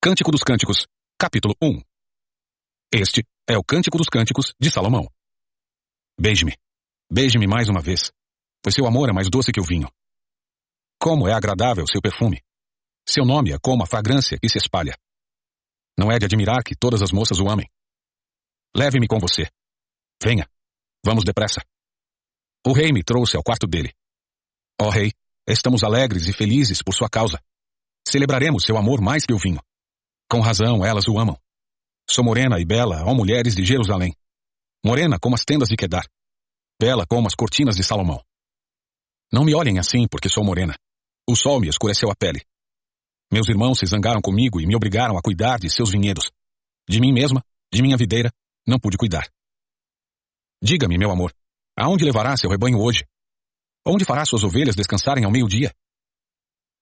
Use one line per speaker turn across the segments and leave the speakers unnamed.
Cântico dos Cânticos, capítulo 1 Este é o Cântico dos Cânticos de Salomão. Beije-me, beije-me mais uma vez, pois seu amor é mais doce que o vinho. Como é agradável seu perfume. Seu nome é como a fragrância que se espalha. Não é de admirar que todas as moças o amem. Leve-me com você. Venha, vamos depressa. O rei me trouxe ao quarto dele. Ó rei, estamos alegres e felizes por sua causa. Celebraremos seu amor mais que o vinho. Com razão, elas o amam. Sou morena e bela, ó mulheres de Jerusalém. Morena como as tendas de Quedar. Bela como as cortinas de Salomão. Não me olhem assim porque sou morena. O sol me escureceu a pele. Meus irmãos se zangaram comigo e me obrigaram a cuidar de seus vinhedos. De mim mesma, de minha videira, não pude cuidar. Diga-me, meu amor, aonde levará seu rebanho hoje? Onde fará suas ovelhas descansarem ao meio-dia?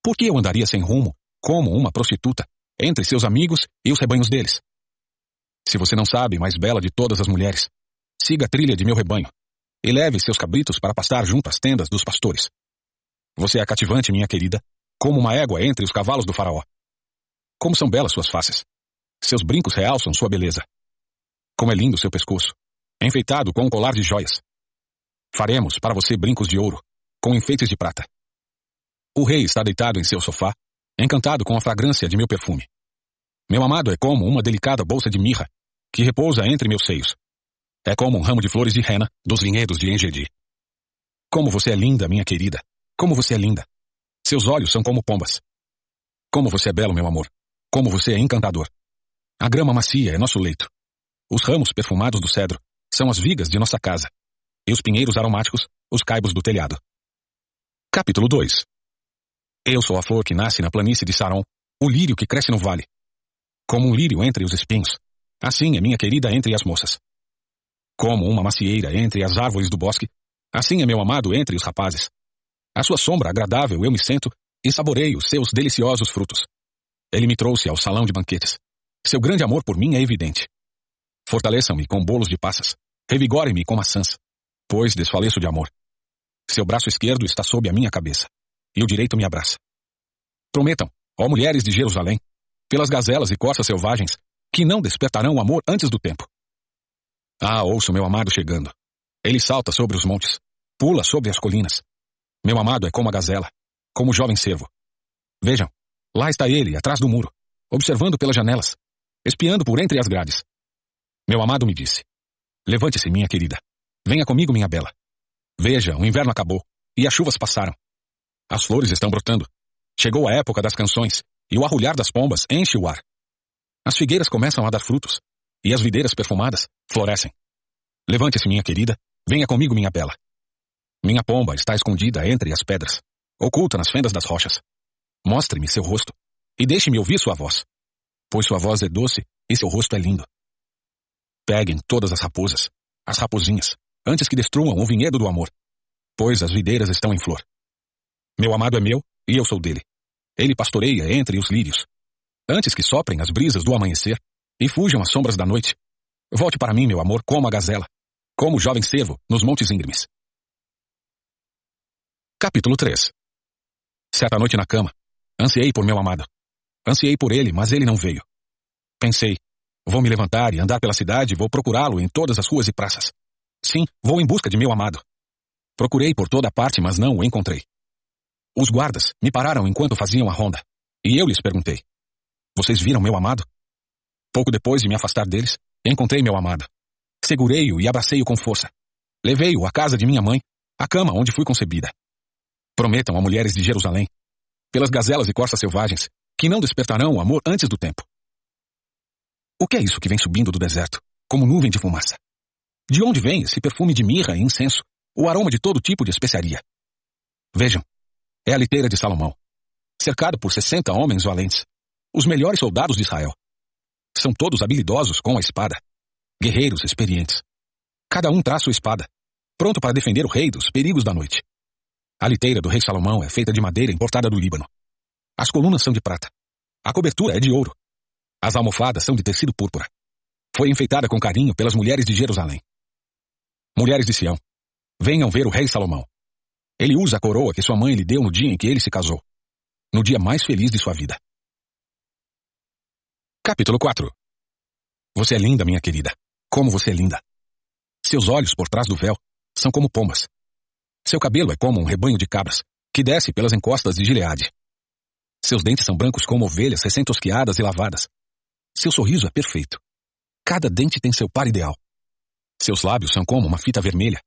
Por que eu andaria sem rumo, como uma prostituta, entre seus amigos e os rebanhos deles. Se você não sabe, mais bela de todas as mulheres, siga a trilha de meu rebanho e leve seus cabritos para pastar junto às tendas dos pastores. Você é cativante, minha querida, como uma égua entre os cavalos do faraó. Como são belas suas faces. Seus brincos realçam sua beleza. Como é lindo seu pescoço, enfeitado com um colar de joias. Faremos para você brincos de ouro, com enfeites de prata. O rei está deitado em seu sofá, encantado com a fragrância de meu perfume. Meu amado é como uma delicada bolsa de mirra, que repousa entre meus seios. É como um ramo de flores de rena dos vinhedos de Engedi. Como você é linda, minha querida. Como você é linda. Seus olhos são como pombas. Como você é belo, meu amor. Como você é encantador. A grama macia é nosso leito. Os ramos perfumados do cedro são as vigas de nossa casa. E os pinheiros aromáticos, os caibos do telhado. Capítulo 2 eu sou a flor que nasce na planície de Saron, o lírio que cresce no vale. Como um lírio entre os espinhos, assim é minha querida entre as moças. Como uma macieira entre as árvores do bosque, assim é meu amado entre os rapazes. A sua sombra agradável eu me sento e saboreio seus deliciosos frutos. Ele me trouxe ao salão de banquetes. Seu grande amor por mim é evidente. Fortaleçam-me com bolos de passas. Revigorem-me com maçãs, pois desfaleço de amor. Seu braço esquerdo está sob a minha cabeça e o direito me abraça. Prometam, ó mulheres de Jerusalém, pelas gazelas e corças selvagens, que não despertarão o amor antes do tempo. Ah, ouço meu amado chegando. Ele salta sobre os montes, pula sobre as colinas. Meu amado é como a gazela, como o jovem cervo. Vejam, lá está ele, atrás do muro, observando pelas janelas, espiando por entre as grades. Meu amado me disse: Levante-se, minha querida. Venha comigo, minha bela. Veja, o inverno acabou e as chuvas passaram. As flores estão brotando. Chegou a época das canções, e o arrulhar das pombas enche o ar. As figueiras começam a dar frutos, e as videiras perfumadas florescem. Levante-se, minha querida, venha comigo, minha bela. Minha pomba está escondida entre as pedras, oculta nas fendas das rochas. Mostre-me seu rosto, e deixe-me ouvir sua voz, pois sua voz é doce e seu rosto é lindo. Peguem todas as raposas, as raposinhas, antes que destruam o vinhedo do amor, pois as videiras estão em flor. Meu amado é meu e eu sou dele. Ele pastoreia entre os lírios. Antes que soprem as brisas do amanhecer e fujam as sombras da noite. Volte para mim, meu amor, como a gazela, como o jovem cervo nos montes íngremes. Capítulo 3 Certa noite na cama, ansiei por meu amado. Ansiei por ele, mas ele não veio. Pensei, vou me levantar e andar pela cidade e vou procurá-lo em todas as ruas e praças. Sim, vou em busca de meu amado. Procurei por toda parte, mas não o encontrei. Os guardas me pararam enquanto faziam a ronda, e eu lhes perguntei: Vocês viram meu amado? Pouco depois de me afastar deles, encontrei meu amado. Segurei-o e abracei-o com força. Levei-o à casa de minha mãe, à cama onde fui concebida. Prometam a mulheres de Jerusalém, pelas gazelas e corças selvagens, que não despertarão o amor antes do tempo. O que é isso que vem subindo do deserto, como nuvem de fumaça? De onde vem esse perfume de mirra e incenso, o aroma de todo tipo de especiaria? Vejam, é a liteira de Salomão, cercado por sessenta homens valentes, os melhores soldados de Israel. São todos habilidosos com a espada, guerreiros experientes. Cada um traz sua espada, pronto para defender o rei dos perigos da noite. A liteira do rei Salomão é feita de madeira importada do Líbano. As colunas são de prata. A cobertura é de ouro. As almofadas são de tecido púrpura. Foi enfeitada com carinho pelas mulheres de Jerusalém. Mulheres de Sião, venham ver o rei Salomão. Ele usa a coroa que sua mãe lhe deu no dia em que ele se casou. No dia mais feliz de sua vida. Capítulo 4 Você é linda, minha querida. Como você é linda. Seus olhos por trás do véu são como pombas. Seu cabelo é como um rebanho de cabras que desce pelas encostas de Gileade. Seus dentes são brancos como ovelhas recém-tosquiadas e lavadas. Seu sorriso é perfeito. Cada dente tem seu par ideal. Seus lábios são como uma fita vermelha.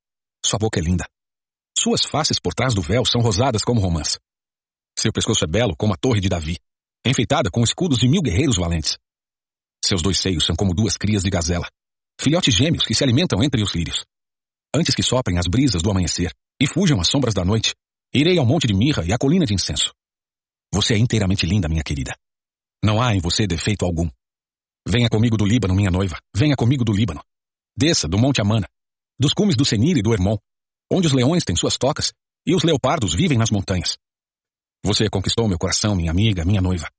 Sua boca é linda. Suas faces por trás do véu são rosadas como romãs. Seu pescoço é belo como a torre de Davi, enfeitada com escudos de mil guerreiros valentes. Seus dois seios são como duas crias de gazela, filhotes gêmeos que se alimentam entre os lírios. Antes que soprem as brisas do amanhecer e fujam as sombras da noite, irei ao monte de mirra e à colina de incenso. Você é inteiramente linda, minha querida. Não há em você defeito algum. Venha comigo do Líbano, minha noiva. Venha comigo do Líbano. Desça do Monte Amana, dos cumes do Senir e do Hermon, onde os leões têm suas tocas e os leopardos vivem nas montanhas. Você conquistou meu coração, minha amiga, minha noiva.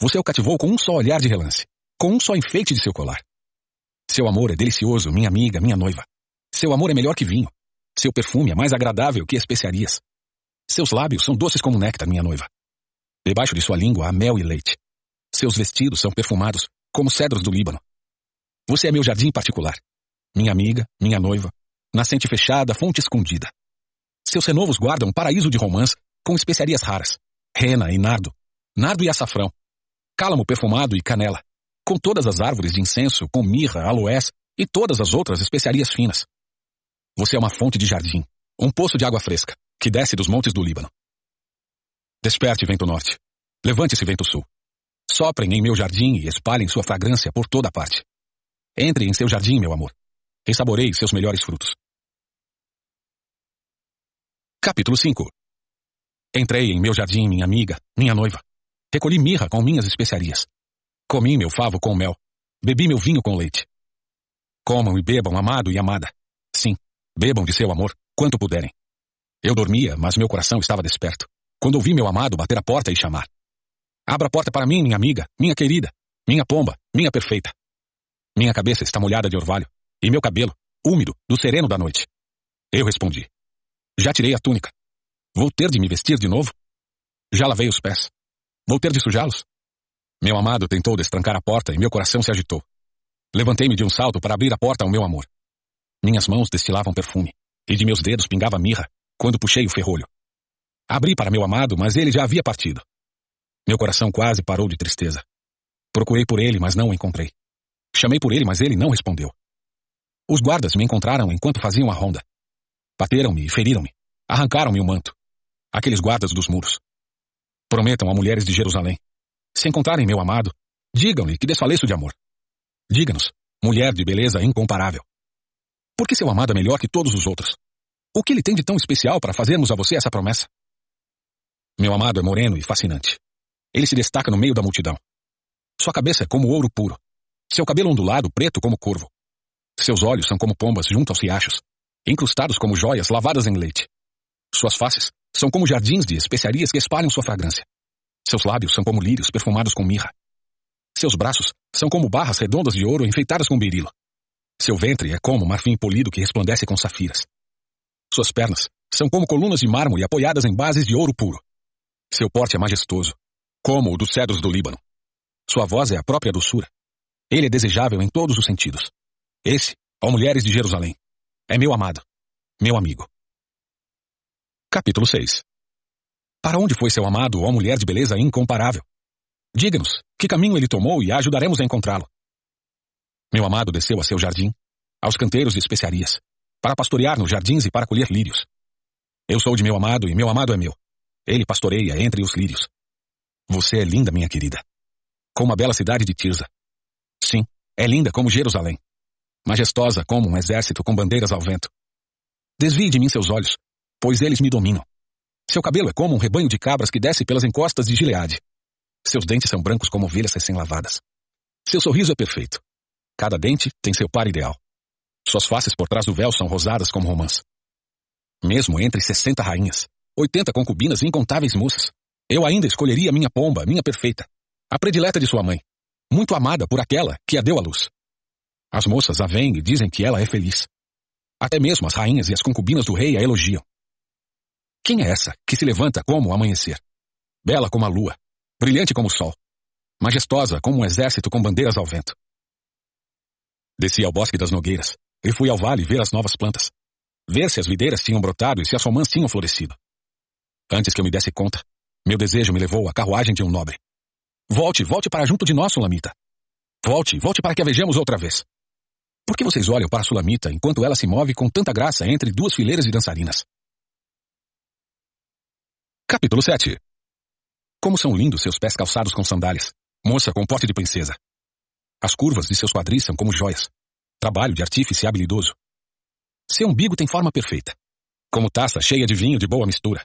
Você o cativou com um só olhar de relance, com um só enfeite de seu colar. Seu amor é delicioso, minha amiga, minha noiva. Seu amor é melhor que vinho. Seu perfume é mais agradável que especiarias. Seus lábios são doces como néctar, minha noiva. Debaixo de sua língua há mel e leite. Seus vestidos são perfumados como cedros do Líbano. Você é meu jardim particular. Minha amiga, minha noiva. Nascente fechada, fonte escondida. Seus renovos guardam paraíso de romãs com especiarias raras. Rena e nardo. Nardo e açafrão. Cálamo perfumado e canela com todas as árvores de incenso, com mirra, aloés e todas as outras especiarias finas. Você é uma fonte de jardim, um poço de água fresca, que desce dos montes do Líbano. Desperte, vento norte. Levante-se, vento sul. Soprem em meu jardim e espalhem sua fragrância por toda parte. Entre em seu jardim, meu amor, e saboreie seus melhores frutos. Capítulo 5 Entrei em meu jardim, minha amiga, minha noiva. Recolhi mirra com minhas especiarias. Comi meu favo com mel. Bebi meu vinho com leite. Comam e bebam, amado e amada. Sim, bebam de seu amor, quanto puderem. Eu dormia, mas meu coração estava desperto. Quando ouvi meu amado bater a porta e chamar. Abra a porta para mim, minha amiga, minha querida, minha pomba, minha perfeita. Minha cabeça está molhada de orvalho, e meu cabelo, úmido, do sereno da noite. Eu respondi. Já tirei a túnica. Vou ter de me vestir de novo? Já lavei os pés. Vou ter de sujá-los? Meu amado tentou destrancar a porta e meu coração se agitou. Levantei-me de um salto para abrir a porta ao meu amor. Minhas mãos destilavam perfume, e de meus dedos pingava mirra, quando puxei o ferrolho. Abri para meu amado, mas ele já havia partido. Meu coração quase parou de tristeza. Procurei por ele, mas não o encontrei. Chamei por ele, mas ele não respondeu. Os guardas me encontraram enquanto faziam a ronda. Bateram-me e feriram-me. Arrancaram-me o manto. Aqueles guardas dos muros. Prometam a mulheres de Jerusalém se encontrarem meu amado, digam-lhe que desfaleço de amor. Diga-nos, mulher de beleza incomparável. Por que seu amado é melhor que todos os outros? O que ele tem de tão especial para fazermos a você essa promessa? Meu amado é moreno e fascinante. Ele se destaca no meio da multidão. Sua cabeça é como ouro puro. Seu cabelo ondulado, preto como corvo. Seus olhos são como pombas junto aos riachos, incrustados como joias lavadas em leite. Suas faces são como jardins de especiarias que espalham sua fragrância. Seus lábios são como lírios perfumados com mirra. Seus braços são como barras redondas de ouro enfeitadas com berilo. Seu ventre é como marfim polido que resplandece com safiras. Suas pernas são como colunas de mármore apoiadas em bases de ouro puro. Seu porte é majestoso, como o dos cedros do Líbano. Sua voz é a própria doçura. Ele é desejável em todos os sentidos. Esse, ó mulheres de Jerusalém, é meu amado, meu amigo. Capítulo 6 para onde foi seu amado, ó mulher de beleza incomparável? Diga-nos, que caminho ele tomou e a ajudaremos a encontrá-lo. Meu amado desceu a seu jardim, aos canteiros de especiarias, para pastorear nos jardins e para colher lírios. Eu sou de meu amado e meu amado é meu. Ele pastoreia entre os lírios. Você é linda, minha querida. Como a bela cidade de Tirza. Sim, é linda como Jerusalém. Majestosa como um exército com bandeiras ao vento. Desvie de mim seus olhos, pois eles me dominam. Seu cabelo é como um rebanho de cabras que desce pelas encostas de Gileade. Seus dentes são brancos como ovelhas recém-lavadas. Seu sorriso é perfeito. Cada dente tem seu par ideal. Suas faces por trás do véu são rosadas como romãs. Mesmo entre sessenta rainhas, oitenta concubinas e incontáveis moças, eu ainda escolheria minha pomba, minha perfeita, a predileta de sua mãe, muito amada por aquela que a deu à luz. As moças a veem e dizem que ela é feliz. Até mesmo as rainhas e as concubinas do rei a elogiam. Quem é essa que se levanta como o amanhecer? Bela como a lua, brilhante como o sol. majestosa como um exército com bandeiras ao vento. Desci ao bosque das nogueiras e fui ao vale ver as novas plantas, ver se as videiras tinham brotado e se as romãs tinham florescido. Antes que eu me desse conta, meu desejo me levou à carruagem de um nobre. Volte, volte para junto de nós, Sulamita. Volte, volte para que a vejamos outra vez. Por que vocês olham para a Sulamita enquanto ela se move com tanta graça entre duas fileiras de dançarinas? Capítulo 7 Como são lindos seus pés calçados com sandálias, moça com porte de princesa. As curvas de seus quadris são como joias. Trabalho de artífice habilidoso. Seu umbigo tem forma perfeita, como taça cheia de vinho de boa mistura.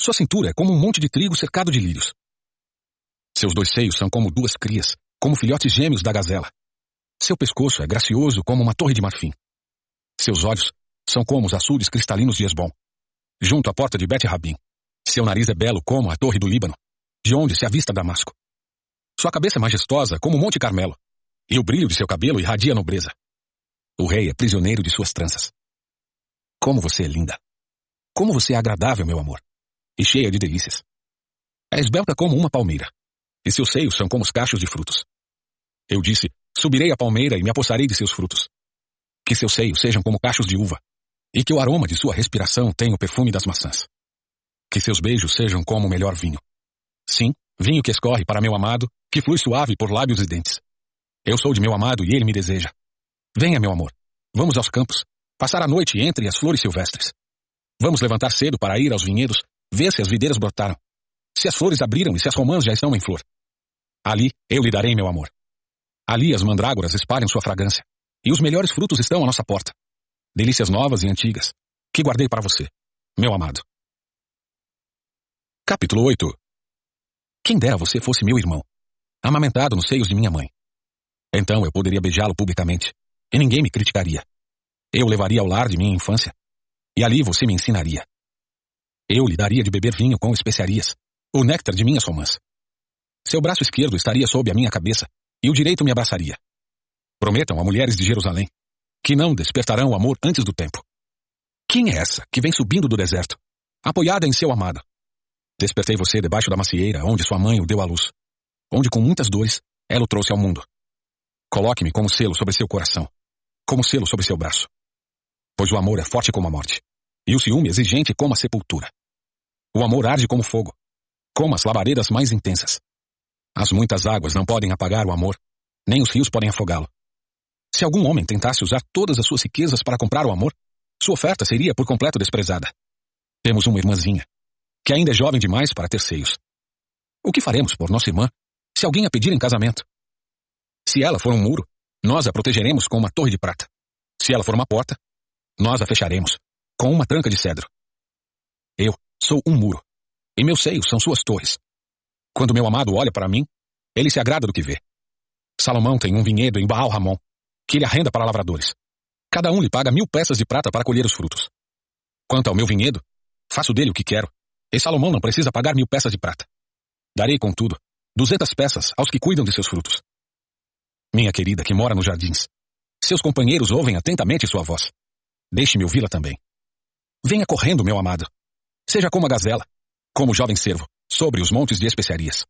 Sua cintura é como um monte de trigo cercado de lírios. Seus dois seios são como duas crias, como filhotes gêmeos da gazela. Seu pescoço é gracioso como uma torre de marfim. Seus olhos são como os açudes cristalinos de Esbom, junto à porta de Bet Rabim. Seu nariz é belo como a torre do Líbano, de onde se avista Damasco. Sua cabeça é majestosa como o Monte Carmelo, e o brilho de seu cabelo irradia nobreza. O rei é prisioneiro de suas tranças. Como você é linda! Como você é agradável, meu amor! E cheia de delícias. É esbelta como uma palmeira, e seus seios são como os cachos de frutos. Eu disse, subirei à palmeira e me apossarei de seus frutos. Que seus seios sejam como cachos de uva, e que o aroma de sua respiração tenha o perfume das maçãs. Que seus beijos sejam como o melhor vinho. Sim, vinho que escorre para meu amado, que flui suave por lábios e dentes. Eu sou de meu amado e ele me deseja. Venha, meu amor. Vamos aos campos, passar a noite entre as flores silvestres. Vamos levantar cedo para ir aos vinhedos, ver se as videiras brotaram, se as flores abriram e se as romãs já estão em flor. Ali eu lhe darei meu amor. Ali as mandrágoras espalham sua fragrância, e os melhores frutos estão à nossa porta. Delícias novas e antigas, que guardei para você, meu amado. Capítulo 8 Quem dera você fosse meu irmão, amamentado nos seios de minha mãe. Então eu poderia beijá-lo publicamente, e ninguém me criticaria. Eu levaria ao lar de minha infância, e ali você me ensinaria. Eu lhe daria de beber vinho com especiarias, o néctar de minhas romãs. Seu braço esquerdo estaria sob a minha cabeça, e o direito me abraçaria. Prometam a mulheres de Jerusalém que não despertarão o amor antes do tempo. Quem é essa que vem subindo do deserto, apoiada em seu amado? Despertei você debaixo da macieira onde sua mãe o deu à luz, onde com muitas dores ela o trouxe ao mundo. Coloque-me como selo sobre seu coração, como selo sobre seu braço. Pois o amor é forte como a morte, e o ciúme exigente como a sepultura. O amor arde como fogo, como as labaredas mais intensas. As muitas águas não podem apagar o amor, nem os rios podem afogá-lo. Se algum homem tentasse usar todas as suas riquezas para comprar o amor, sua oferta seria por completo desprezada. Temos uma irmãzinha, que ainda é jovem demais para ter seios. O que faremos por nossa irmã se alguém a pedir em casamento? Se ela for um muro, nós a protegeremos com uma torre de prata. Se ela for uma porta, nós a fecharemos com uma tranca de cedro. Eu sou um muro, e meus seios são suas torres. Quando meu amado olha para mim, ele se agrada do que vê. Salomão tem um vinhedo em Baal Ramon, que ele arrenda para lavradores. Cada um lhe paga mil peças de prata para colher os frutos. Quanto ao meu vinhedo, faço dele o que quero, e Salomão não precisa pagar mil peças de prata. Darei, contudo, duzentas peças aos que cuidam de seus frutos. Minha querida que mora nos jardins, seus companheiros ouvem atentamente sua voz. Deixe-me ouvi-la também. Venha correndo, meu amado. Seja como a gazela, como o jovem cervo, sobre os montes de especiarias.